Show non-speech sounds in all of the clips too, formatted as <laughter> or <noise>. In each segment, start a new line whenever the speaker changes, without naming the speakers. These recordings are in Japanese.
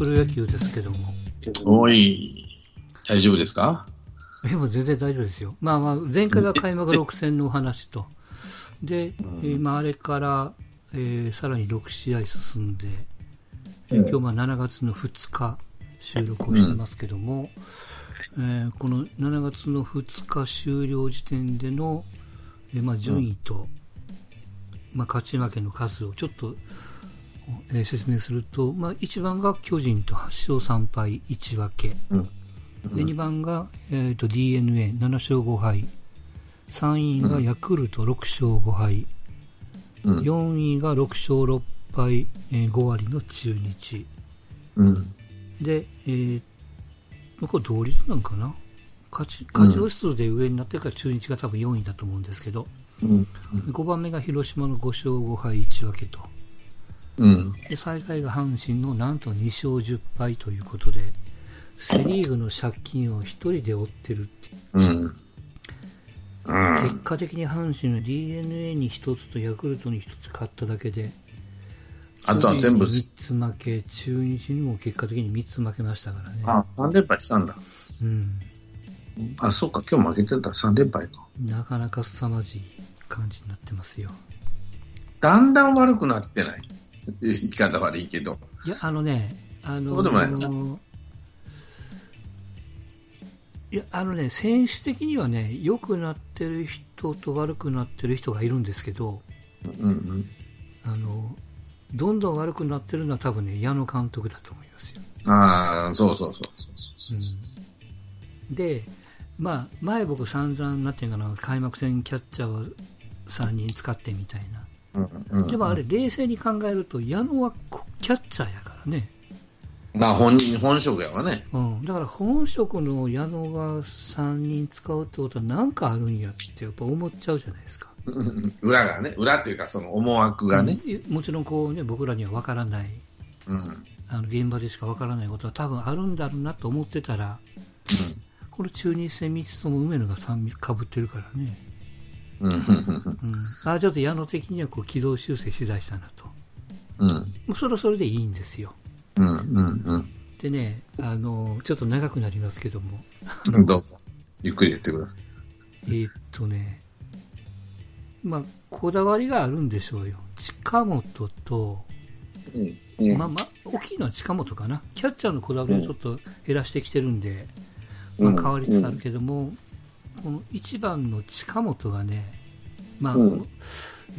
プロ野球ですけども。
おい、大丈夫ですか？
でも全然大丈夫ですよ。まあまあ、前回は開幕6戦のお話と。で、えーまあ、あれから、えーさらに6試合進んで、えー
うん
今日まあ7月の2日収録をしてますけども、えーこの7月の2日終了時点での、えーまあ、順位と、まあ、勝ち負けの数をちょっと、えー説明すると、まあ、1番が巨人と8勝3敗1分け、
うん。
で2番が、えー、と d n a 7勝5敗3位がヤクルト6勝5敗、
うん。
4位が6勝6敗、えー5割の中日
うん。
で、えーこれ同率なんかな？勝ち勝ち星数で上になってるから中日が多分4位だと思うんですけど、
うん。
5番目が広島の5勝5敗1分けと
うん。
で最下位が阪神のなんと2勝10敗ということでセ・リーグの借金を1人で負ってるっていう
うん。うん。
結果的に阪神は d n a に1つとヤクルトに1つ勝っただけで
あとは全部、
3つ負け中日にも結果的に3つ負けましたからね
あ、3連敗したんだ。
うん、
あ、そうか、今日負けてた3連敗か。
なかなか凄まじい感じになってますよ
だんだん悪くなってない？言い方悪いけど。
いやあのねあの
そうでもないの？
いやあのね選手的にはね良くなってる人と悪くなってる人がいるんですけど
うんうん。
あのどんどん悪くなってるのは多分ね矢野監督だと思いますよ
ああ、そうそうそうそうそう
うんで、まあ、前僕散々なっていうかな開幕戦キャッチャーを3人使ってみたいな。でもあれ冷静に考えると矢野はこキャッチャーやからね、
まあ本人、本職やわね。
うん、だから本職の矢野が3人使うってことは何かあるんやってやっぱ思っちゃうじゃないですか、
裏がね、裏っていうかその思惑がね。
うん。もちろんこう、ね、僕らには分からない。
うん。
あの現場でしか分からないことは多分あるんだろうなと思ってたらこの中日戦3つとも梅野が3かぶってるからね
うん。うん。
うん、あちょっと矢野的にはこう軌道修正しだしたなと、
うん。
もうそれはそれでいいん。ですよ。
うん。うん。
でね、あのちょっと長くなりますけども、
どうぞ。ゆっくり言ってください。
えっとね、まあ、こだわりがあるん。でしょうよ、近本と、
うん。うん。
まあまあ、大きいのは近本かな、キャッチャーのこだわりをちょっと減らしてきてるん。で、まあ、変わりつつあるけども、この1番の近本がね、まあ
うん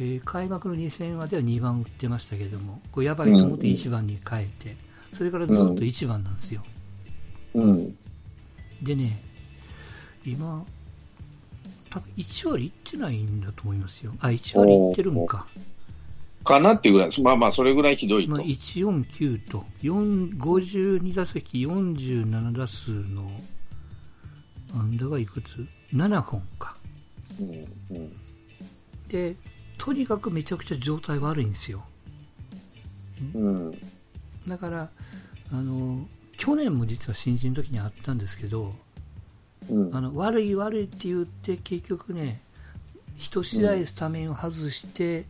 えー開幕の2戦までは2番打ってましたけども、これやばいと思って1番に変えて、それからずっと1番なんですよ。
うん。
でね、今、多分1割いってないんだと思いますよ。あ、1割いってるんか。
かなっていうぐらいです。まあまあ、それぐらいひどいと。
まあ、149と、4 52打席47打数の、安打がいくつ ?7 本か。
うん。うん。
で、とにかくめちゃくちゃ状態悪いんですよ。
うん。
だから、あの、去年も実は新人の時にあったんですけど、
うん。
あの悪い悪いって言って結局ね一試合スタメンを外して、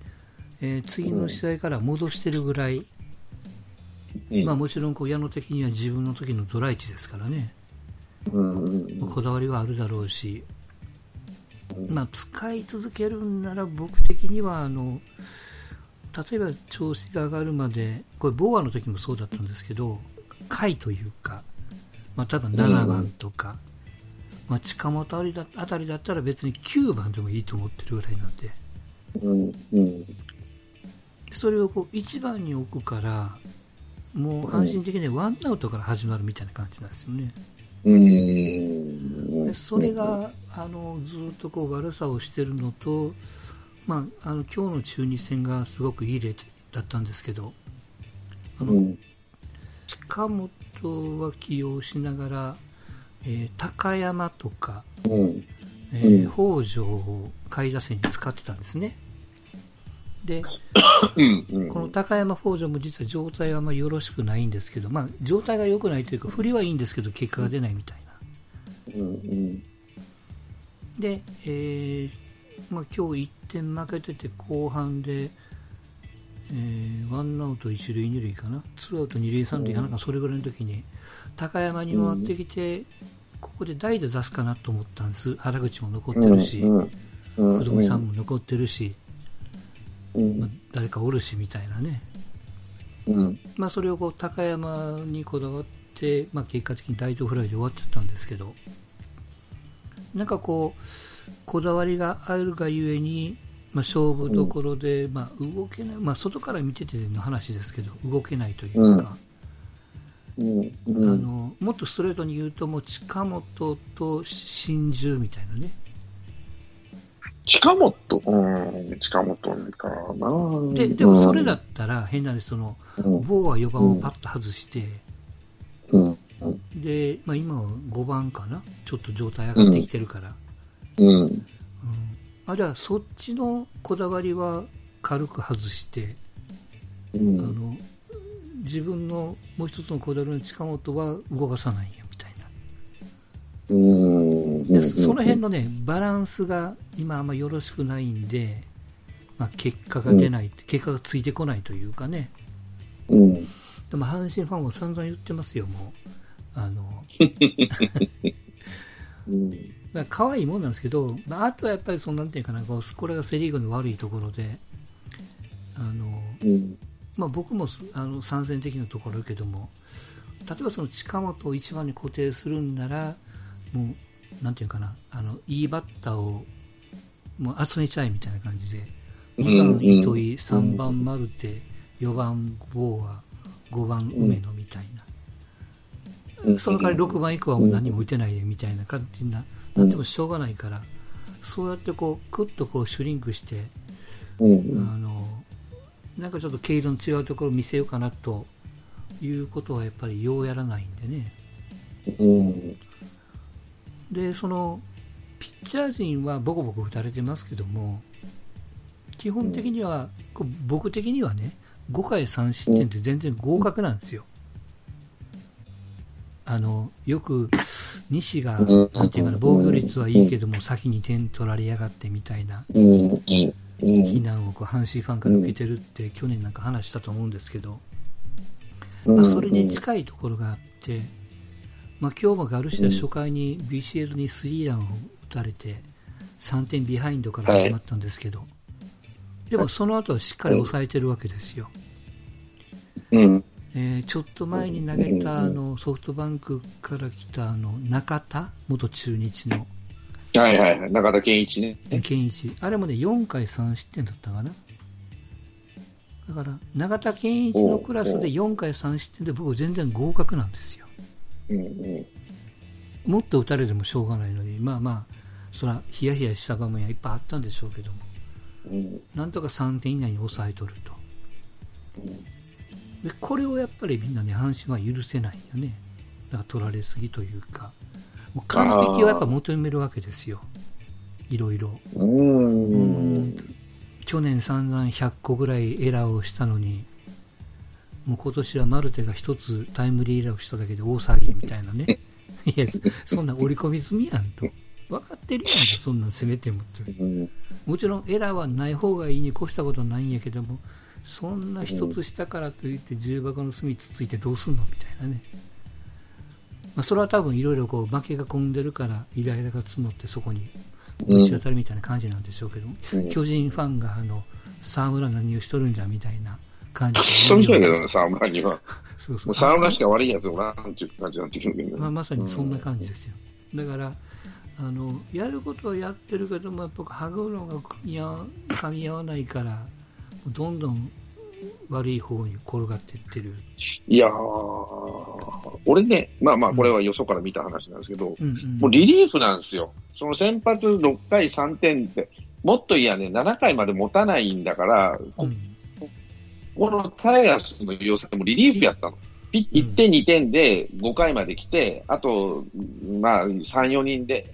えー次の試合から戻してるぐらい、
うん。
まあ、もちろんこう矢野的には自分の時のドライチですからね、
うん。うん。
こだわりはあるだろうし、
うん
まあ、使い続けるんなら僕的にはあの例えば調子が上がるまでこれボーアの時もそうだったんですけど下位というか、まあ、多分7番とか、まあ、近本あたりだあたりだったら別に9番でもいいと思ってるぐらいなんで
うん。うん。
それをこう1番に置くからもう阪神的にはワンアウトから始まるみたいな感じなんですよね。
うん。
でそれがあのずっとこう悪さをしてるのと、まあ、あの今日の中日戦がすごくいい例だったんですけどあの、
うん。
近本は起用しながら、えー高山とか、
うん。
えー
うん
北条を下位打線に使ってたんですね。で
うん。うん。
この高山、北条も実は状態はあんまりよろしくないんですけど、まあ、状態が良くないというか、振りはいいんですけど、結果が出ないみたいな。
うん。うん。
で、えーまあ、今日1点負けてて後半で、えーワンアウト一塁二塁かな、ツーアウト二塁三塁かなんかそれぐらいの時に、高山に回ってきて、ここで代打出すかなと思ったんです。原口も残ってるし、
うんうん
福留さんも残ってるし、
うん
まあ、誰かおるしみたいなね。
うん。
まあ、それをこう高山にこだわって、まあ、結果的にライトフライで終わっちゃったんですけど、なんかこう、こだわりがあるがゆえに、まあ、勝負どころで、まあ、動けない、まあ、外から見てての話ですけど、動けないというか、
うん。
あ
うん。
のもっとストレートに言うと、もう近本と真珠みたいなね、
近本、うん、近本かな。
ででもそれだったら、変な話、その、
うん、
ボーは4番をパッと外して、
うん、
で、まあ、今は5番かな、ちょっと状態上がってきてるから。
うん、
うん。あじゃあそっちのこだわりは軽く外して、
うん。
あの自分のもう一つのこだわりの近本は動かさないよみたいな、
う
その辺のねバランスが今あんまよろしくないんで、まあ、結果が出ない、結果がついてこないというかね。
うん、
でも阪神ファンは散々言ってますよもう。あの
う <laughs>
可愛いもんなんですけど、まあ、あとはやっぱりそのなんていうかなこれがセ・リーグの悪いところであの
うん、
まあ、僕もあの参戦的なところだけども例えばその近本を一番に固定するんならもうなんていうかなあのいいバッターをもう集めちゃえみたいな感じで2番
うん。
糸井3番マルテ4番ボーア5番梅野みたいな、その代わり6番以降はもう何も打てないでみたいな感じにななってもしょうがないからそうやってこうクッとこうシュリンクして
うん、
あのなんかちょっと毛色の違うところを見せようかなということはやっぱりようやらないんでね。
うん、
でそのピッチャー陣はボコボコ打たれてますけども基本的には、こう僕的にはね5回3失点って全然合格なんですよ。あのよく西が、
うん
なんていうかな防御率はいいけども先に点取られやがってみたいな非難をこう阪神ファンから受けてるって去年なんか話したと思うんですけど、まあ、それに近いところがあって、まあ、今日もガルシア初回に BCL にスリーランを打たれて3点ビハインドから始まったんですけど、でもその後はしっかり抑えてるわけですよ。
うん、
えーちょっと前に投げたあのソフトバンクから来たあの中田元中日の。
はいはいはい、中田健一ね。
健一。あれもね4回3失点だったかな。だから永田健一のクラスで4回3失点で僕全然合格なんですよ
うん、うん、
もっと打たれてもしょうがないのにまあまあそらヒヤヒヤした場面はいっぱいあったんでしょうけども。
うん、
なんとか3点以内に抑えとると。でこれをやっぱりみんなね阪神は許せないよね。だから取られすぎというか。もう完璧をやっぱ求めるわけですよ。いろいろ。
う、
うん。ん。去年散々100個ぐらいエラーをしたのにもう今年はマルテが一つタイムリーエラーをしただけで大騒ぎみたいなね。<laughs> いやそんな織り込み済みやんと。分かってるやんと <laughs> そんなん攻めてもって。
うん、
もちろんエラーはない方がいいに越したことないんやけどもそんな一つしたからといって重箱の隅つついてどうすんのみたいなね、まあ、それは多分いろいろこう負けが込んでるからイライラが募ってそこにぶち当たるみたいな感じなんでしょうけど、
うん。
巨人ファンがあの沢村何をしとるんじゃみたいな感じで
そうそうやけどね、沢村には。
そうそう
沢村しか悪いやつおらんっていう感じになってくるけど
まあ、
ね。
まさにそんな感じですよ、だからあのやることはやってるけどもやっぱ歯車が組み合わ噛み合わないからどんどん悪い方に転がっていってる、
いやー、俺ね、まあまあ、これはよそから見た話なんですけど、
うんうん
もうリリーフなんですよ。その先発6回3点って、もっといやね、7回まで持たないんだから、こ
うん
このタイガースの要請もリリーフやったの。ピ
うん
1点2点で5回まで来て、あと、まあ、3、4人で、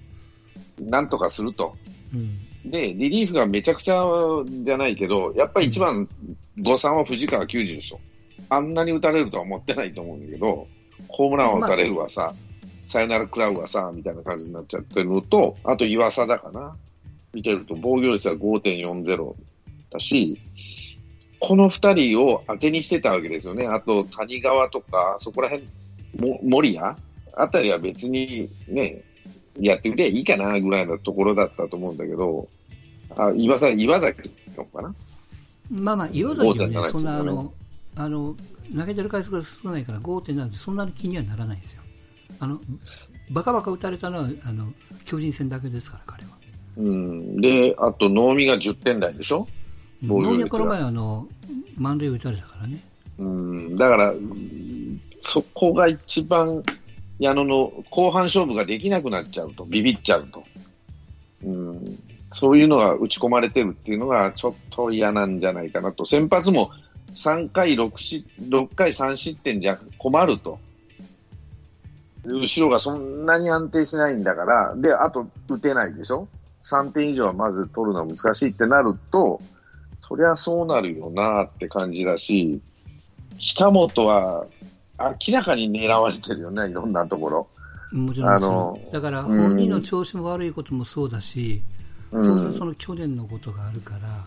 なんとかすると。
うん
で、リリーフがめちゃくちゃじゃないけど、やっぱり一番誤算は藤川球児でしょ。あんなに打たれるとは思ってないと思うんだけど、ホームランは打たれるわさ、サヨナラ食らうわさ、みたいな感じになっちゃってるのと、あと岩佐だかな。見てると防御率は5.40だし、この2人を当てにしてたわけですよね。あと、谷川とか、そこら辺、も守谷？あたりは別にね、やってくればいいかなぐらいのところだったと思うんだけど、あ岩崎岩崎のかな？
まあまあ、岩崎はね、そんなあの、あの、投げてる回数が少ないから5点なんてそんなに気にはならないんですよ。あの、バカバカ打たれたのは、あの、巨人戦だけですから、彼は。
うん。で、あと、能見が10点台でしょ？
能見はこの前、あの、満塁打たれたからね。
うん。だから、そこが一番、矢野の後半勝負ができなくなっちゃうと、ビビっちゃうと。うん。そういうのが打ち込まれてるっていうのがちょっと嫌なんじゃないかなと。先発も3回6し、6回3失点じゃ困ると。後ろがそんなに安定しないんだから、で、あと打てないでしょ ?3 点以上はまず取るのは難しいってなると、そりゃそうなるよなって感じだし、近本は明らかに狙われてるよね、いろんなところ。
もちろん。あのだから本人の調子も悪いこともそうだし、うん、当然その去年のことがあるから、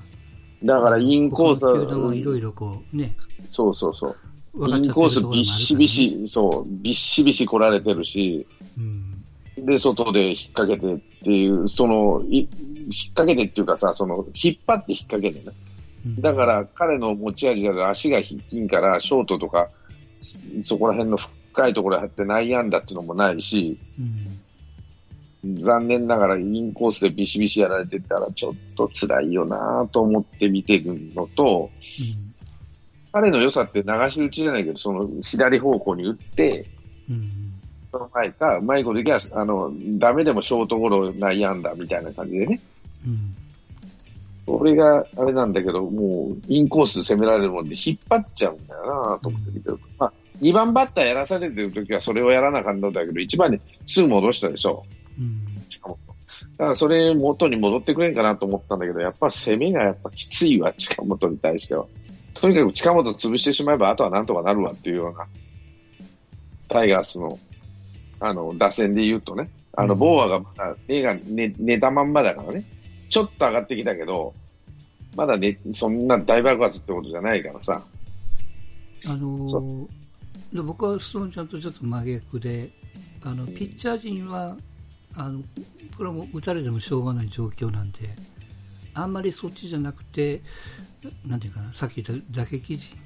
だからインコース
は。いろいろこうね。
そうそうそう。インコースびっしびし、そう、びっしびし来られてるし、うん、で、外で引っ掛けてっていう、その、引っ掛けてっていうかさ、その、引っ張って引っ掛けてね。だから彼の持ち味である足が引きんから、ショートとか、そこら辺の深いところに入って内野安打っていうのもないし、うん、残念ながらインコースでビシビシやられてたらちょっと辛いよなと思って見てるのと、うん。彼の良さって流し打ちじゃないけど、その左方向に打って、うん、その前か、うまいこといけば、あの、ダメでもショートゴロ内野安打みたいな感じでね。うん。それがあれなんだけど、もうインコース攻められるもんで引っ張っちゃうんだよなと思って見てる、うん、まあ、2番バッターやらされてるときはそれをやらなかったんだけど、1番にすぐ戻したでしょ。うん。しかも。だからそれ元に戻ってくれんかなと思ったんだけど、やっぱ攻めがやっぱきついわ、近本に対しては。とにかく近本潰してしまえば、あとはなんとかなるわっていうような、タイガースの、あの、打線で言うとね、あの、ボーアがまだ、映画、ね、寝たまんまだからね、ちょっと上がってきたけど、まだね、そんな大爆発ってことじゃないからさ。
あのー、僕はストーンちゃんとちょっと真逆で、あの、ピッチャー陣は、あの、これはもう打たれてもしょうがない状況なんで、あんまりそっちじゃなくて、なんていうかな、さっき言った打撃陣、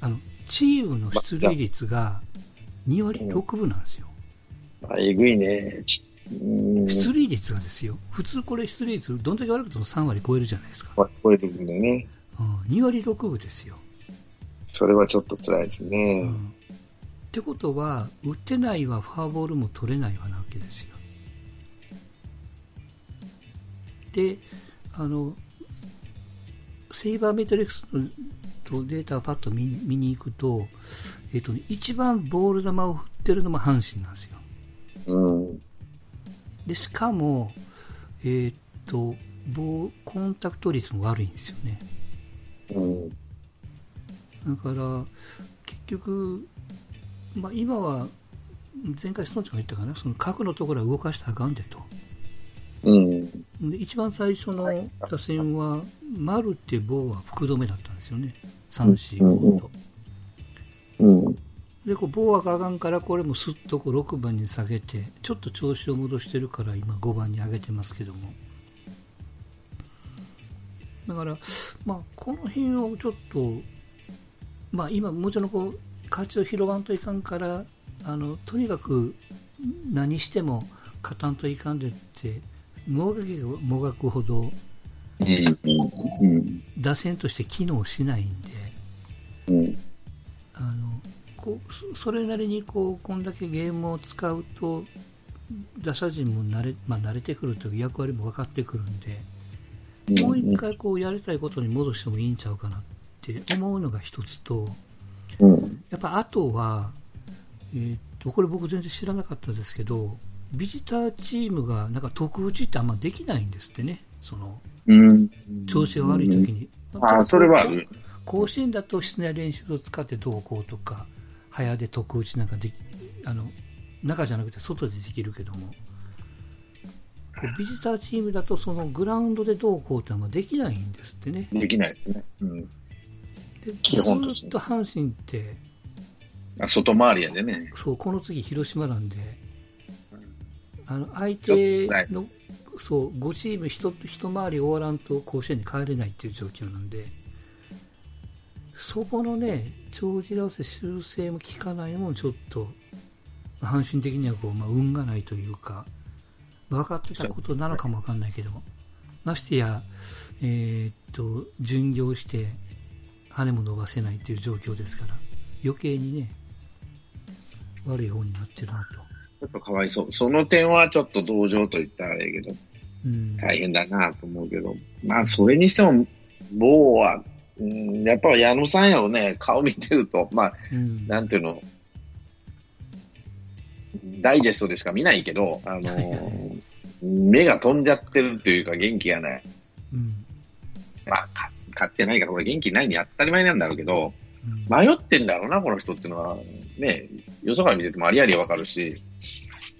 あの、チームの出塁率が2割6分なんですよ。
まあ、えぐいね。
出塁率がですよ。普通これ出塁率、どんだけ悪くても3割超えるじゃないですか。
超えるんだよね。
うん、2割6分ですよ。
それはちょっと辛いですね。うん、
ってことは、打ってないはフォアボールも取れないわなわけですよ。で、あの、セイバーメトリックスとデータをパッと見に行くと、えっ、と、一番ボール球を振ってるのも阪神なんですよ。うん、で、しかも、えっ、ー、と、ボコンタクト率も悪いんですよね。うん、だから、結局、まあ、今は、前回ストーンチが言ったかな、その角のところは動かしたらあかんでと。うん、で一番最初の打線は、丸って棒は福留だったんですよね、3、4、5と。うん、で、こう棒はかがんから、これもすっとこう6番に下げて、ちょっと調子を戻してるから、今5番に上げてますけども。だから、まあ、この辺をちょっと、まあ、今、もちろんこう、価値を拾わんといかんから、あの、とにかく何しても勝たんといかんでって、もがけばもがくほど、打線として機能しないんで、うん、あのこうそれなりにこうこんだけゲームを使うと打者陣も慣れ,、まあ、慣れてくるという役割も分かってくるんで、もう一回こうやりたいことに戻してもいいんちゃうかなって思うのが一つと、やっぱあとは、えー、っとこれ僕全然知らなかったですけどビジターチームがなんか特打ちってあんまできないんですってね、その、うん、調子が悪い時に。
うん、あそれは
甲子園だと室内練習を使ってどうこうとか、早で特打ちなんかであの、中じゃなくて外でできるけども、こうビジターチームだとそのグラウンドでどうこうってあんまできないんですってね。
できないですね。うん基本
ずっと阪神って、
あ外回りやでね。
そう、この次広島なんで、あの、相手の、そう、5チーム一一回り終わらんと甲子園に帰れないっていう状況なんで、そこのね、長寿合わせ修正も効かないのもちょっと、阪神的にはこう、まあ、運がないというか、分かってたことなのかもわかんないけども、ましてや、えーっと、巡業して、羽も伸ばせないという状況ですから、余計にね、悪い方になってるなと。
ちょっとかわいそう。その点はちょっと同情と言ったらええけど、
うん。
大変だなと思うけど、まあ、それにしても、某は、うん、やっぱ矢野さんやろね、顔見てると、まあ、
うん。
なんていうの、ダイジェストでしか見ないけど、あの目が飛んじゃってるというか元気がない。
うん。
まあ、か買ってないから、これ元気ないに当たり前なんだろうけど、
うん。
迷ってんだろうな、この人っていうのは、ね、よそから見ててもありありわかるし、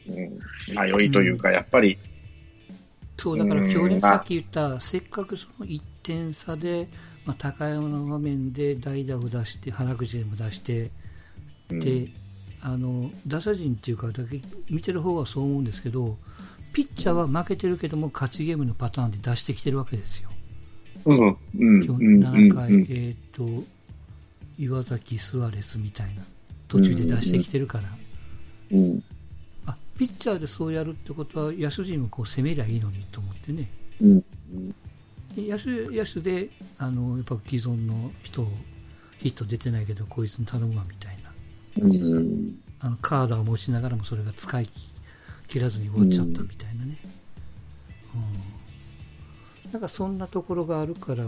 うん、迷いというか、やっぱり、
そう、だから
うん
今日ね、
まあ。
さっき言った、せっかくその1点差で、まあ、高山の場面で代打を出して、原口でも出して、
うん。
で、あの、打者陣っていうか、だけ見てる方はそう思うんですけど、ピッチャーは負けてるけども、勝ちゲームのパターンで出してきてるわけですよ。
うん、うん、うん、
今日
うん、
7回、
うん
えっ、と、岩崎、スアレスみたいな、途中で出してきてるから、
うん、
あピッチャーでそうやるってことは、野手陣もこう攻めりゃいいのにと思ってね。
うん、
で野手野手であのやっぱ既存の人をヒット出てないけどこいつに頼むわみたいな。
うん、
あのカードを持ちながらもそれが使い切らずに終わっちゃったみたいなね、うん。なんかそんなところがあるから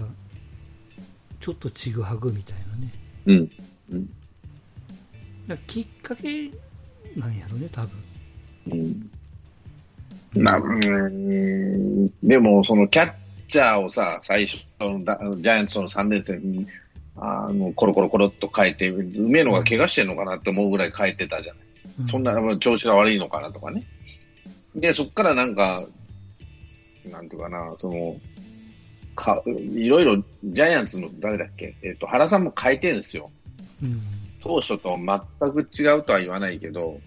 ちょっとちぐはぐみたいなね。
うん、うん、
きっかけなんやろね多分。
うん。まあ、うん、でも、そのキャッチャーをさ、最初のだジャイアンツとの3連戦に、あの、コロコロコロっと変えて、梅野が怪我してんのかなって思うぐらい変えてたじゃない。
うん
そんなまあ調子が悪いのかなとかね。で、そっからなんか、なんていうかな、その、か、いろいろ、ジャイアンツの誰だっけ？えっ、と、原さんも変えてるんですよ。
うん
当初と全く違うとは言わないけど、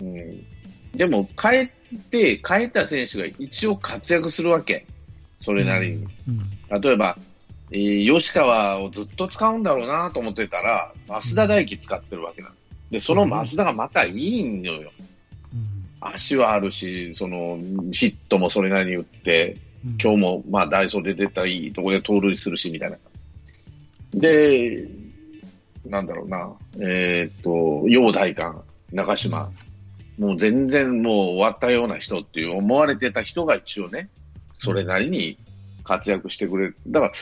うん
うん。でも、変えて、変えた選手が一応活躍するわけ。それなりに。
うん。
例えば、えー吉川をずっと使うんだろうなと思ってたら、増田大輝使ってるわけなんでその増田がまたいいのよ。
うん。
足はあるし、その、ヒットもそれなりに打って、
うん。
今日も、まあ、ダイソーで出たらいいところで盗塁するし、みたいな。で、なんだろうな、えーっと、陽大館、中島、もう全然もう終わったような人っていう思われてた人が一応ね、それなりに活躍してくれる。だから、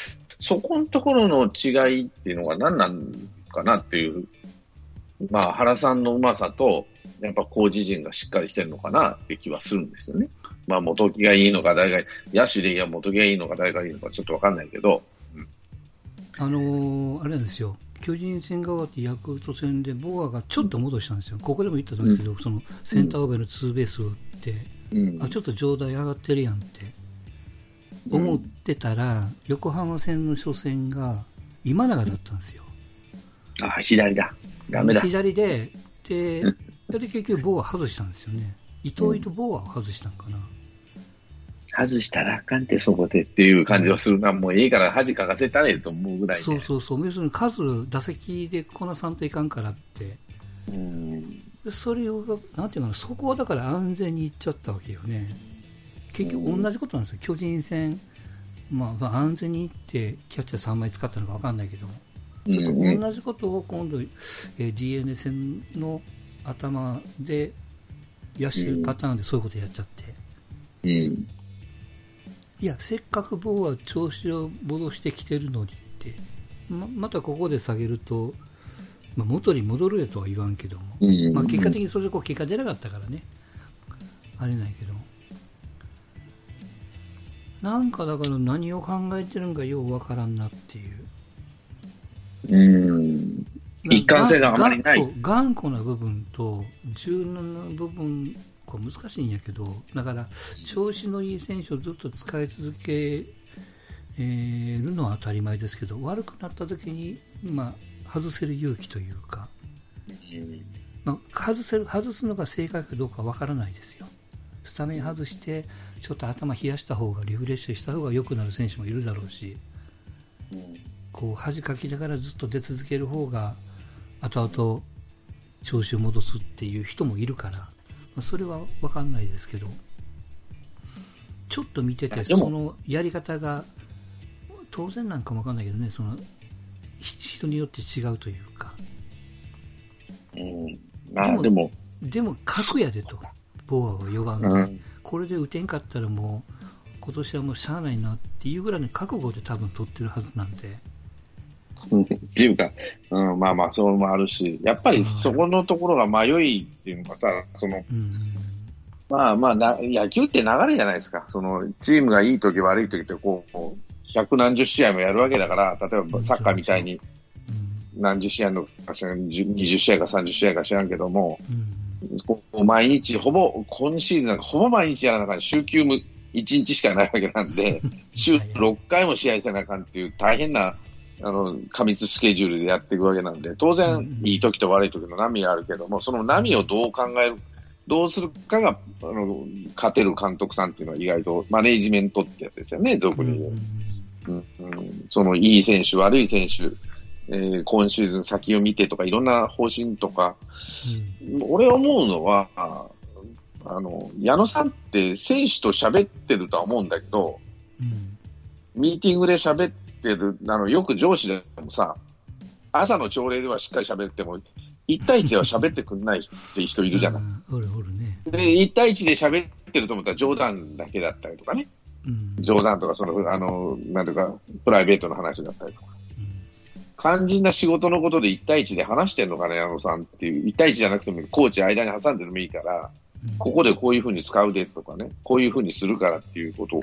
そこのところの違いっていうのが何なんかなっていう、まあ、原さんのうまさと、やっぱ工事陣がしっかりしてるのかなって気はするんですよね。まあ、元木がいいのか、誰が、野手でいや元木がいいのか、誰がいいのか、ちょっとわかんないけど、
あのーあれなんですよ、巨人戦が終わってヤクルト戦で、ボアがちょっと戻したんですよ、ここでも言ったんですけど、そのセンターオーベルツーベースを打って、
うん。
あちょっと状態上がってるやんって思ってたら、横浜戦の初戦が今永だったんですよ。
あ、左だ。ダメだ。
左で、で、で結局、ボア外したんですよね。伊藤伊とボアを外したんかな。
外したらあかんって、そこでっていう感じはするな。もういいから恥かかせたらええと思うぐらいで。
そうそうそう、要するに数、打席でこなさんといかんからって。
うん。
でそれを、なんていうかな、そこはだから安全にいっちゃったわけよね。結局同じことなんですよ。巨人戦、まあ、まあ安全にいって、キャッチャー3枚使ったのか分かんないけど同じことを今度、えー DNA 戦の頭で、野手パターンでそういうことやっちゃって。
うん。
いや、せっかくボーは調子を戻してきてるのにって、ままたここで下げると、まあ、元に戻るよとは言わんけども、
うん。
まあ、結果的にそれでこう結果出なかったからね、あれないけど、なんかだから何を考えてるんかようわからんなっていう。
うん。一貫性があまりない
がそう頑固な部分と柔軟な部分これ難しいんやけどだから調子のいい選手をずっと使い続け、るのは当たり前ですけど、悪くなった時に、まあ、外せる勇気というか、まあ、外せる、外すのが正解かどうかわからないですよ。スタメン外して、ちょっと頭冷やした方が、リフレッシュした方が良くなる選手もいるだろうし、こう、恥かきながらずっと出続ける方が、後々、調子を戻すっていう人もいるから、まあ、それはわかんないですけど、ちょっと見てて、
でも
そのやり方が、当然なんかもわかんないけどね、その、ひ人によって違うというか、
うん。まあ、でも、
でも、格やでと、ボアは4番で、
うん。
これで打てんかったらもう、今年はもうしゃあないなっていうぐらいの覚悟で多分取ってるはずなんで、
っていうか、うん、まあまあ、そうもあるし、やっぱりそこのところが迷いっていうのがさ、その、
うん、
まあまあな、野球って流れじゃないですか。その、チームがいい時悪い時ってこう、百何十試合もやるわけだから、例えばサッカーみたいに
うん、
何十試合のか知らん、20試合か30試合か知らんけども、
うん、
毎日、ほぼ、今シーズンなんかほぼ毎日やらなあかん、週休無1日しかないわけなんで、週6回も試合せなあかんっていう大変な、あの、過密スケジュールでやっていくわけなんで、当
うん
然
うん、
いい時と悪い時の波があるけども、その波をどう考える、どうするかが、あの、勝てる監督さんっていうのは意外と、マネージメントってやつですよね、俗に言う。うん。うんそのいい選手、悪い選手、えー今シーズン先を見てとか、いろんな方針とか、俺思うのは、ああの、矢野さんって選手と喋ってるとは思うんだけど、
うん、
ミーティングで喋ってる、あの、よく上司でもさ、朝の朝礼ではしっかり喋っても、1対1では喋ってくんないって人いるじゃない。
うんおるおるね。
で、1対1で喋ってると思ったら冗談だけだったりとかね。
うん、
冗談とか、その、あの、なんていうか、プライベートの話だったりとか。肝心な仕事のことで1対1で話してんのかね、矢野さんっていう。1対1じゃなくても、コーチ間に挟んでもいいから、
うん
ここでこういうふうに使うでとかね、こういうふうにするからっていうことを、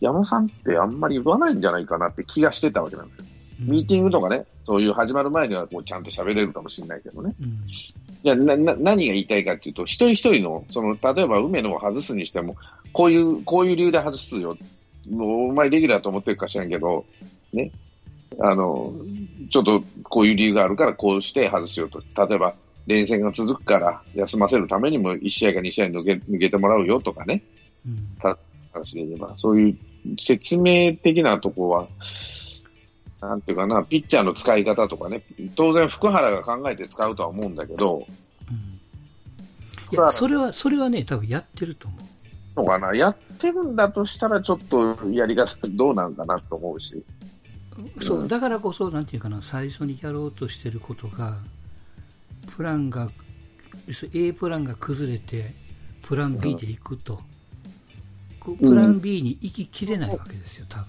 矢野さんってあんまり言わないんじゃないかなって気がしてたわけなんですよ。ミーティングとかね、そういう始まる前にはこうちゃんと喋れるかもしれないけどね。
うん、
じゃあなな何が言いたいかっていうと、一人一人の、その、例えば梅野を外すにしても、こういう、こういう理由で外すよ。もう、お前レギュラーと思ってるか知らんけど、ね。あの、ちょっとこういう理由があるからこうして外すよと。例えば、連戦が続くから休ませるためにも1試合か2試合抜け抜けてもらうよとかね。
うん、
話で言えば、そういう説明的なとこは、なんていうかな、ピッチャーの使い方とかね、当然福原が考えて使うとは思うんだけど、
うん。いや、それは、それはね、多分やってると思う。
のかな、やってるんだとしたらちょっとやり方どうなんかなと思うし。
そう、だからこそ、なんていうかな、最初にやろうとしてることが、プランが、A プランが崩れて、プラン B で行くと、こうプラン B に行ききれないわけですよ、多分。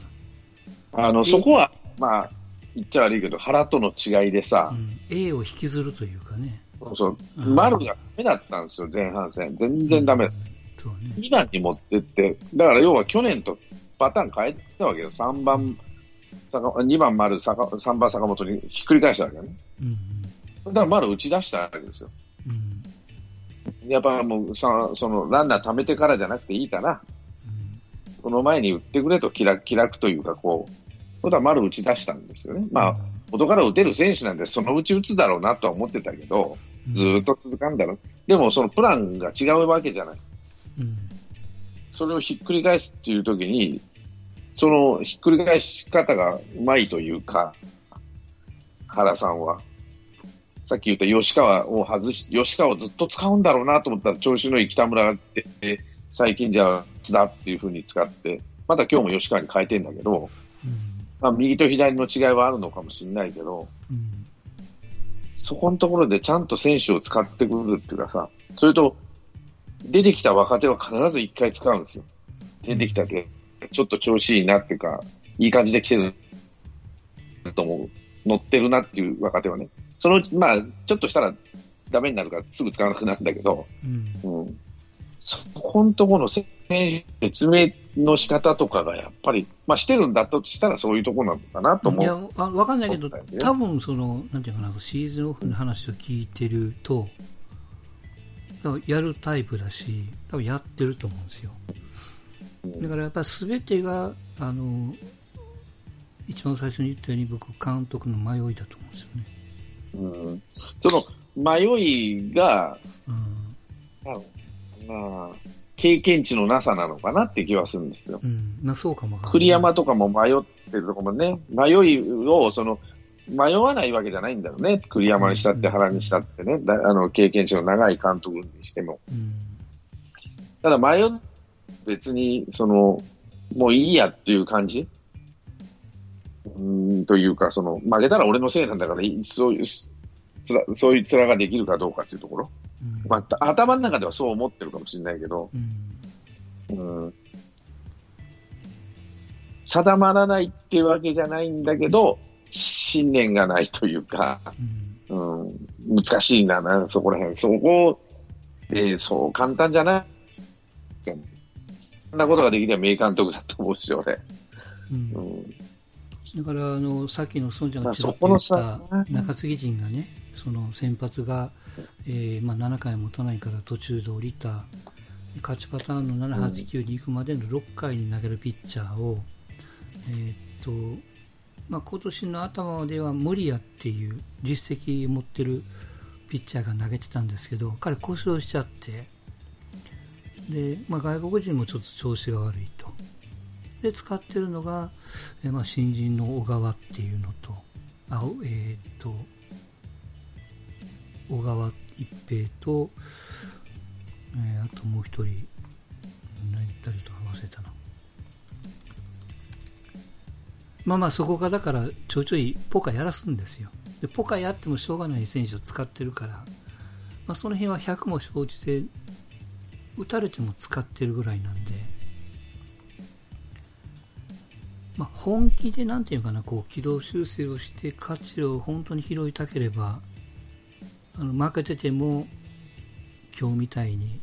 あの、そこは、まあ、言っちゃ悪いけど、腹との違いでさ。
う、ん、A を引きずるというかね。
そうそう。
うん。
丸がダメだったんですよ、前半戦。全然ダメ。だ
うね。
2番に持ってって、だから要は去年とパターン変えてたわけよ。3番、坂2番丸、坂3番坂本にひっくり返したわけよね。
うん、
だから丸打ち出したわけですよ。
うん、うん、
やっぱもうさ、そのランナー貯めてからじゃなくていいから、
うん。
この前に打ってくれと気楽気楽というか、こう、それは丸打ち出したんですよね。まあ、元から打てる選手なんで、そのうち打つだろうなとは思ってたけど、
うん、
ずーっと続かんだろう。でも、そのプランが違うわけじゃない。
うん、
それをひっくり返すっていう時に、そのひっくり返し方がうまいというか、原さんは。さっき言った吉川を外し、吉川をずっと使うんだろうなと思ったら、調子のいい北村が出て、最近じゃあ、津田っていう風に使って、まだ今日も吉川に変えてんだけど、まあ、右と左の違いはあるのかもしれないけど、
うん、
そこのところでちゃんと選手を使ってくるっていうかさ、それと、出てきた若手は必ず一回使うんですよ。出てきたって、ちょっと調子いいなっていうか、いい感じで来てると思う。乗ってるなっていう若手はね。そのうち、まあ、ちょっとしたらダメになるからすぐ使わなくなるんだけど、
うん、
うん。そこのところの説明の仕方とかがやっぱり、まあしてるんだとしたらそういうところなのかなと思う。
いや、あわかんないけど、多分その、なんていうかな、シーズンオフの話を聞いてると、やるタイプだし、多分やってると思うんですよ。だからやっぱり全てが、あの、一番最初に言ったように僕、監督の迷いだと思うんですよね。
うん、その迷いが、
うん。
まあ、経験値のなさなのかなって気はするんですよ。
うん。まあそうかもわか
栗山とかも迷ってるとこもね、迷いを、その、迷わないわけじゃないんだよね。栗山にしたって原にしたってね、だあの、経験値の長い監督にしても。
うん。
ただ迷う、別に、その、もういいやっていう感じ？うーん、というか、その、負けたら俺のせいなんだから、いそういう、つら、そういう面ができるかどうかっていうところ？
うん。
まあ、頭の中ではそう思ってるかもしれないけど、
うん。
うん、定まらないっていうわけじゃないんだけど、信念がないというか、
うん。
うん、難しいんだな、そこら辺。そこで、そう簡単じゃない。そんなことができれば名監督だと思うし、俺。
うん。
うん、
だから、あの、さっきの孫ちゃん
まあ
が言った
さ
中継ぎ陣がね、その先発が、えーまあ、7回持たないから途中で降りた、勝ちパターンの7、8、9に行くまでの6回に投げるピッチャーを、えーっと、まあ、今年の頭では無理やっていう実績を持ってるピッチャーが投げてたんですけど、彼故障しちゃって、で、まあ、外国人もちょっと調子が悪いと。で、使ってるのが、えまあ、新人の小川っていうのと、あ、えーっと、小川一平と、えーあともう一人、何言ったりと忘れたな。まあまあそこがだからちょいちょいポカやらすんですよ。で、ポカやってもしょうがない選手を使ってるから、まあその辺は100も承知で、打たれても使ってるぐらいなんで、まあ本気で何て言うかな、こう軌道修正をして価値を本当に拾いたければ、あの負けてても今日みたいに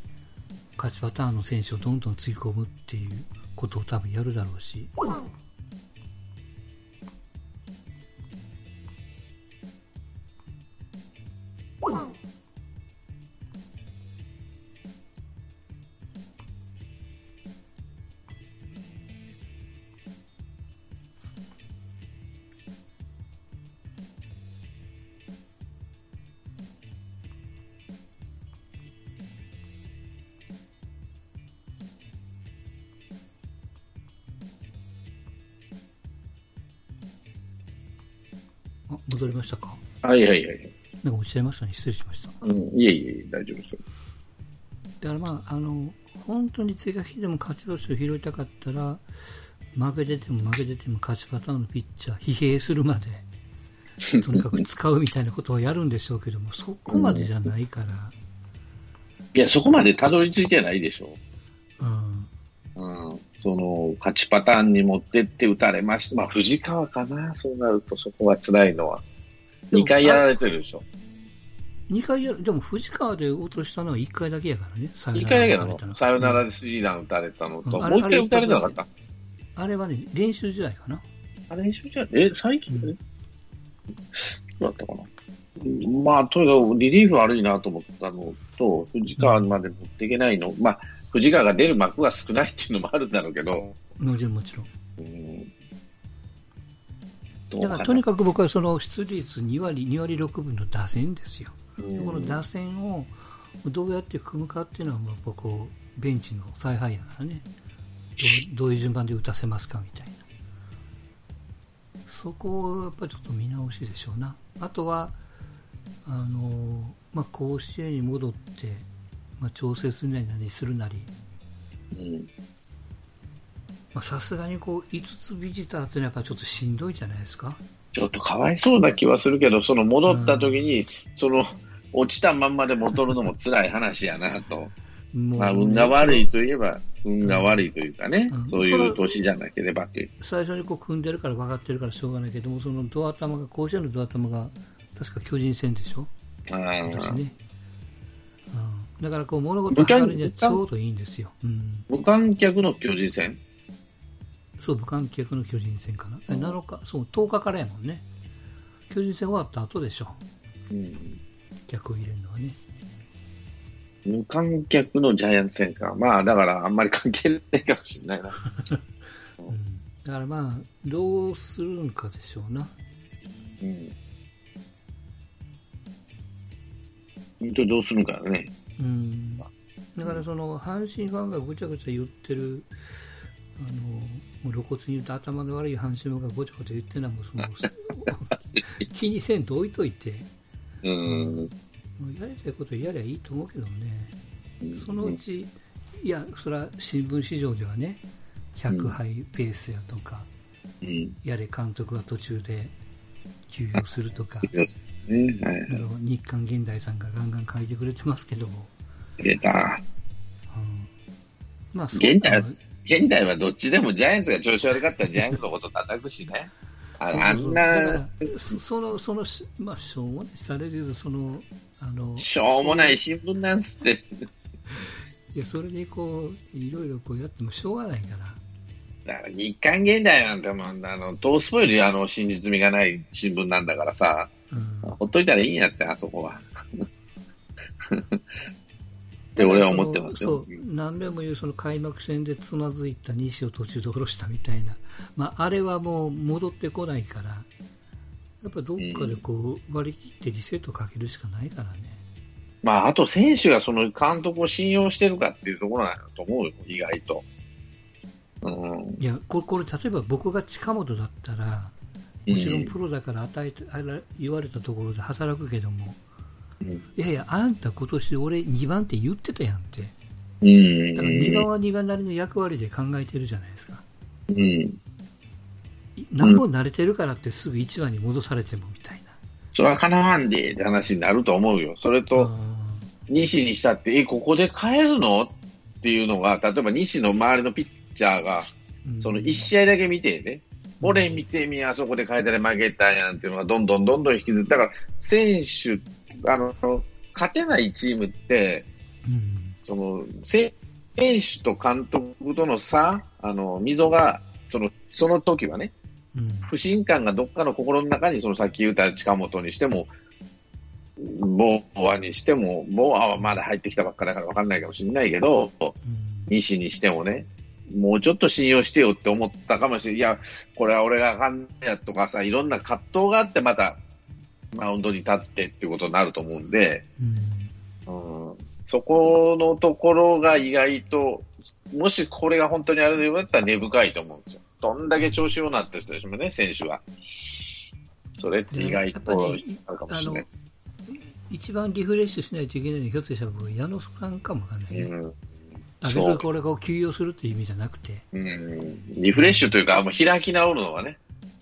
勝ちパターンの選手をどんどんつぎ込むっていうことを多分やるだろうし、あ戻りましたか？
はいはいはい。
なんか落ちちゃいましたね。失礼しました。
うん、いえいえ、大丈夫ですよ。
だからまあ、あの、本当に追加費でも勝ち星を拾いたかったら、負けてても負けてても勝ちパターンのピッチャー、疲弊するまで、とにかく使うみたいなことをやるんでしょうけども、そこまでじゃないから、
いや、そこまでたどり着いてないでしょ。
うん、
うん。その、勝ちパターンに持ってって打たれました。まあ、藤川かな。そうなると、そこは辛いのは。
でも
2回やられてるでしょ。
2回やる、でも藤川で落としたのは1回だけやからね、サヨ
1
ナ
回だけな
ラ打たれた
の。さよなら
うん
でスリーラン打たれたのと、
うん
もう一回打たれてなかった。
あれはね、練習試合かな。
あれ、一緒じゃえ、最近、
うん
えどうだったかな。うんまあ、とにかくリリーフ悪いなと思ったのと、藤川まで持っていけないの。まあ、藤川が出る幕が少ないっていうのもあるんだろうけど、
もちろんもちろん。だからとにかく僕はその出塁率2割、2割6分の打線ですよ。
うん
この打線をどうやって組むかっていうのは、やっぱこう、ベンチの采配やからね。どう <laughs> どういう順番で打たせますかみたいな。そこをやっぱりちょっと見直しでしょうな。あとは、あの、まあ、甲子園に戻って、まあ、調整するなりするなり、さすがにこう、5つビジターっていうのはやっぱちょっとしんどいじゃないですか。
ちょっとかわいそうな気はするけど、その戻った時に、その、落ちたまんまで戻るのも辛い話やなと。
もう
まあ、運が悪いといえば、運が悪いというかね、
うん
そういう年じゃなければという。
最初にこう組んでるから分かってるからしょうがないけども、そのドア玉が、甲子園のドア玉が、確か巨人戦でしょ、
あー
私ね。うん、だからこう物事を測るにはちょうどいいんですよ。うん、
無観客の巨人戦？
そう、無観客の巨人戦かな。え7日、そう、10日からやもんね。巨人戦終わった後でしょ、
うん。
客を入れるのはね。
無観客のジャイアンツ戦か。まあ、だからあんまり関係ないかもしれないな。<laughs>
うん、だからまあ、どうするんかでしょうな。
うん。本当にどうするんかね。
うん、だからその阪神ファンがごちゃごちゃ言ってる、あのもう露骨に言うと頭の悪い阪神ファンがごちゃごちゃ言ってるのはもうその気にせんと置いといて、
うん。
もうやりたいことやりゃいいと思うけどね、そのうち、いや、それは新聞市場ではね、100杯ペースやとか、
うん。
やれ監督が途中で休養するとか、
ね、はい。
あの日刊現代さんがガンガン書いてくれてますけども、
出た。
うん、まあ、
現代現代はどっちでもジャイアンツが調子悪かったらジャイアンツのこと叩くしね。あ
そうそうそうん
あな
そその、そのし、まあ、しょうもないされるけど、その、あの、
しょうもない新聞なんすって。<laughs>
いや、それにこう、いろいろこうやってもしょうがないから。
だから日刊現代なんてもう、あの、トースポよりあの、真実味がない新聞なんだからさ、
うん。
ほっといたらいいんやって、あそこは。<laughs> って俺は思ってますよ。
そう、何べも言うその開幕戦でつまずいた西を途中で下ろしたみたいな。まあ、あれはもう戻ってこないから、やっぱどっかでこう割り切ってリセットかけるしかないからね。
まあ、あと選手がその監督を信用してるかっていうところなんだと思うよ、意外と。うん。
いや、これ、これ例えば僕が近本だったら、もちろんプロだから与えて、言われたところで働くけども、
うん
いやいや、あんた今年俺2番って言ってたやんって。
うん。
だから2番は2番なりの役割で考えてるじゃないですか。
うん。
い何本慣れてるからってすぐ1番に戻されてもみたいな。
それはかなわんでって話になると思うよ。それと、
うん
西にしたって、え、ここで変えるの？っていうのが、例えば西の周りのピッチャーが、
うん。
その1試合だけ見てね、俺見てみ、あそこで変えたら負けたやんっていうのがどんどんどんどん引きずって、だから選手、あの、勝てないチームって、
うん。
その、選手と監督との差、あの、溝が、その、その時はね、
うん。
不信感がどっかの心の中に、そのさっき言った近本にしても、ボーアにしても、ボーアはまだ入ってきたばっかだから分かんないかもしれないけど、
うん。
西にしてもね、もうちょっと信用してよって思ったかもしれない。いや、これは俺があかんねやとかさ、いろんな葛藤があってまた、マウンドに立ってっていうことになると思うんで、
うん
うん、そこのところが意外と、もしこれが本当にあれでよかったら根深いと思うんですよ。どんだけ調子よくなってる人でしょうね、選手は。それって意外と
り
あるかもしれない。
一番リフレッシュしないといけないのはひょっとしたら僕矢野さんかもわかんないね。
うん
あ別にこれを休養するっていう意味じゃなくて、
うん、リフレッシュというか、もう開き直るのはね、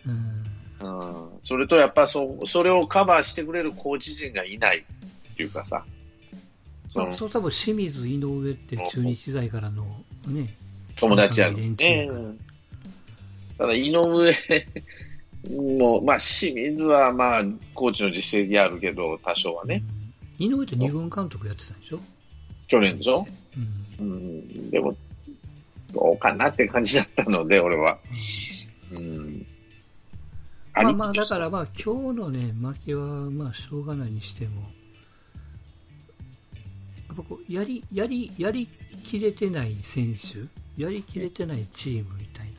うん。
うん、それとやっぱそうそれをカバーしてくれるコーチ陣がいないっていうかさ、そ
そう多分清水、井上って中日時代からのね、
友達やの。
連
ね。ただ、井上も、まあ、清水はまあ、コーチの実績あるけど、多少はね、
うん。井上って二軍監督やってたんでしょ、
去年でしょ、
うん
うん、でも、どうかなって感じだったので、俺は。うん。
まあまあ、だからまあ今日のね、負けはまあしょうがないにしても、やっぱこうやり、やり、やりきれてない選手、やりきれてないチームみたいな。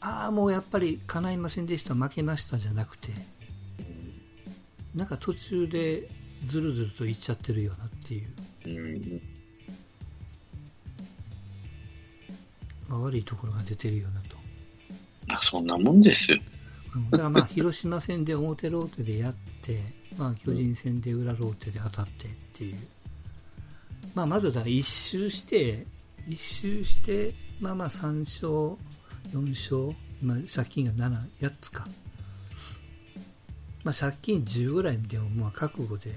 ああ、もうやっぱり叶いませんでした、負けましたじゃなくて、なんか途中でずるずるといっちゃってるよなっていう、まあ、悪いところが出てるよなと。
あそんなもんですよ。
うんだからまあ <laughs> 広島戦で表ローテでやって、まあ、巨人戦で裏ローテで当たってっていう、まあ、まずだ一周して、一周して、まあまあ3勝、4勝、今、借金が7、8つか、まあ、借金10ぐらいでもまあ覚悟で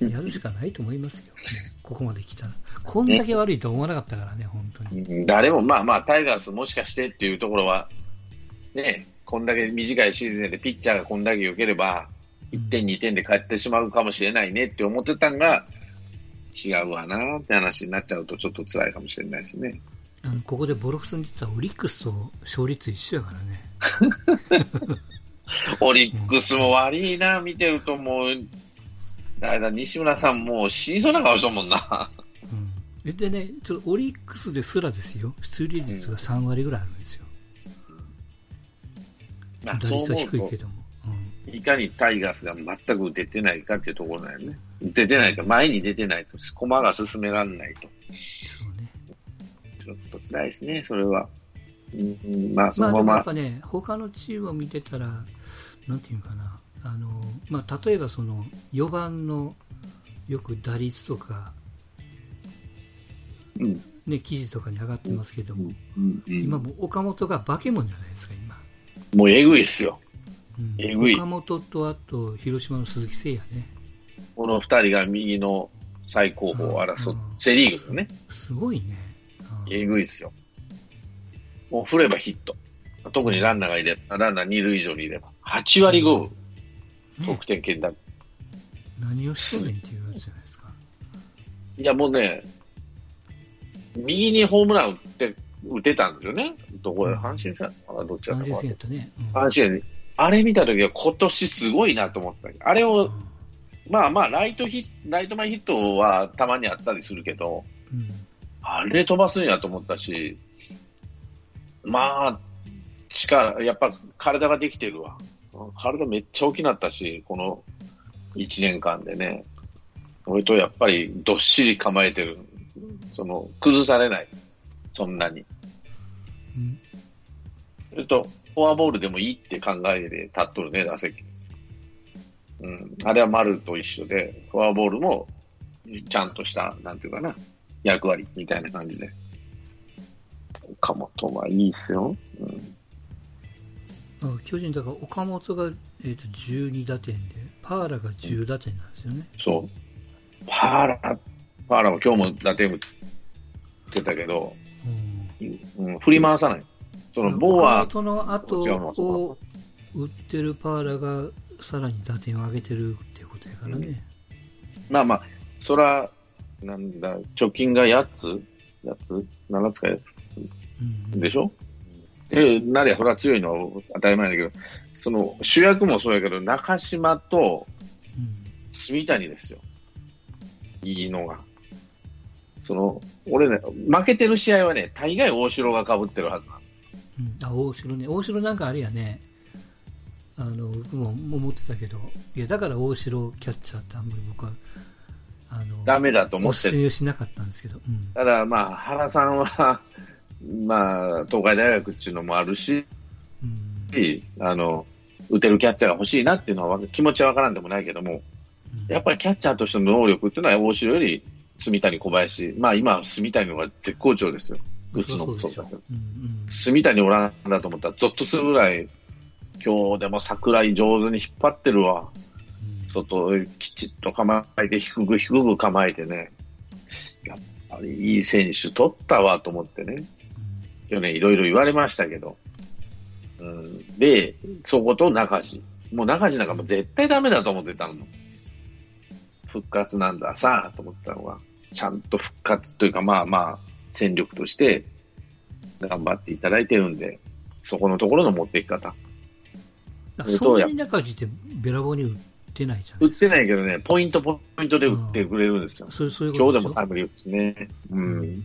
やるしかないと思いますよ、<laughs> ここまで来たら。こんだけ悪いとは思わなかったからね、本当に。
うん誰も、まあまあ、タイガースもしかしてっていうところは、ね、こんだけ短いシーズンでピッチャーがこんだけ良ければ、1点、2点で帰ってしまうかもしれないねって思ってたんが、違うわなって話になっちゃうとちょっと辛いかもしれないですね。
あのここでボロクソに言ったらオリックスと勝率一緒やからね。
オリックスも悪いな、見てるともう、だ西村さんもう死にそうな顔しとんもんな。
うん。でね、ちょっとオリックスですらですよ、出塁率が3割ぐらいあるんですよ。
まあ、
打率は低いけども。うん。
いかにタイガースが全く出てないかっていうところだよね。出てないと、前に出てないと、駒が進められないと。
そうね。
ちょっと辛いですね、それは。うんうん、まあ、そのまま、
もやっぱね、他のチームを見てたら、なんていうかな、あの、まあ例えばその4番のよく打率とか、
うん、
ね、記事とかに上がってますけども、
うん、うん
今もう岡本が化け物じゃないですか、今。
もうえぐいっすよ。
うん
えぐい
岡本とあと広島の鈴木誠也ね。
この二人が右の最高峰を争っ
うん
セリーグですね。
すごいね。うん
えぐいっすよ。もう振ればヒット。特にランナーがいれば、ランナー二塁以上にいれば。8割5分、
ね
得点圏だ。
何をしとんねんっていうやつじゃないですか。
いや、もうね、右にホームラン打って、打てたんですよね。どこで
うん
阪神戦あどっちだっ
安
たか
全戦やったね。うん
阪神あれ見たときは今年すごいなと思った。あれを、まあまあ、ライトヒライト前ヒットはたまにあったりするけど、
うん
あれ飛ばすんやと思ったし、まあ、力、やっぱ体ができてるわ。体めっちゃ大きなったし、この1年間でね。それとやっぱりどっしり構えてる。その、崩されない。そんなに。
うん
それと、フォアボールでもいいって考えで立っとるね、打席。うん。あれは丸と一緒で、フォアボールも、ちゃんとした、なんていうかな、役割みたいな感じで。岡本はいいっすよ。うん。
あ巨人だから岡本が、えー、と12打点で、パーラが10打点なんですよね。
そう。パーラ、パーラも今日も打点打ってたけど、
うん
うん、振り回さない。その、ボーは、
岡本の後を打ってるパーラがさらに打点を上げてるっていうことやからね。
まあまあ、そら、なんだ、貯金が8つ ?8 つ ?7 つか8
うん
つでしょ？で、なりゃ、それは強いのは当たり前だけど、その、主役もそうやけど、中島と
うん
住谷ですよ。いいのが。その、俺ね、負けてる試合はね、大概大城が被ってるはずなの。
うん、あ大城ね、大城なんかあれやね、あの僕も思ってたけど、いやだから大城キャッチャーってあんまり僕はあの
ダメだと思
お
ってる。
しなかったんですけど、うん。
ただ、まあ、原さんは、<laughs> まあ、東海大学っていうのもあるし、
うん。
あの、打てるキャッチャーが欲しいなっていうのは気持ちはわからんでもないけども、
うん。
やっぱりキャッチャーとしての能力っていうのは大城より住谷小林。まあ今、住谷の方が絶好調ですよ。打つのもそうだけど。
うんうん
住谷おらんだと思ったらゾッとするぐらい、今日でも桜井上手に引っ張ってるわ。
うん
外きちっと構えて、低く低く構えてね。やっぱりいい選手取ったわと思ってね。去年いろいろ言われましたけど。うん、で、そこと中地。もう中地なんかもう絶対ダメだと思ってたの。復活なんださあと思ったのが、ちゃんと復活というかまあまあ戦力として頑張っていただいてるんで、そこのところの持っていき方。
あそんなに中地ってべらぼうに打ってないじゃん。
打ってないけどね、ポイントポイントで打ってくれるんですよ。
そうそういうこ
今
とでしょ？
日でもタイムリーですね。うん。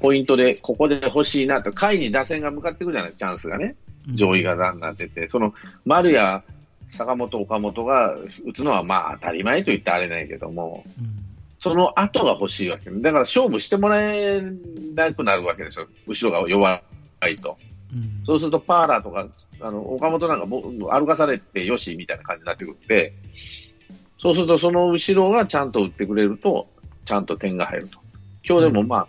ポイントで、ここで欲しいなと、下位に打線が向かってくるじゃない、チャンスがね。上位がランナー出て、その、丸や坂本、岡本が打つのはまあ当たり前と言ってあれないけども、
うん
その後が欲しいわけ。だから勝負してもらえなくなるわけですよ。後ろが弱いと。
うん
そうするとパーラーとか、あの、岡本なんか歩かされてよしみたいな感じになってくるんで、そうするとその後ろがちゃんと打ってくれると、ちゃんと点が入ると。今日でもまあ、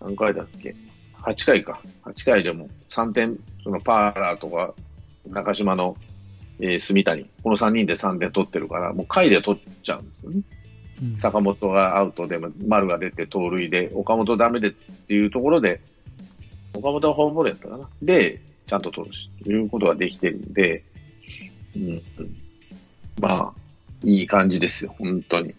何回だっけ ?8 回か。8回でも3点、そのパーラーとか中島の、えー住谷、この3人で3点取ってるから、もう回で取っちゃうんですよね。
うん
坂本がアウトでも、丸が出て盗塁で、岡本ダメでっていうところで、岡本はフォアボールやったかな。で、ちゃんと取るし、ということができてるんで、うん、うんまあ、いい感じですよ、本当に。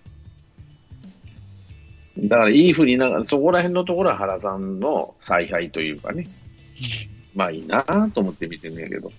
だから、いい振りながら、そこら辺のところは原さんの采配というかね、まあいいなと思って見てんねやけど。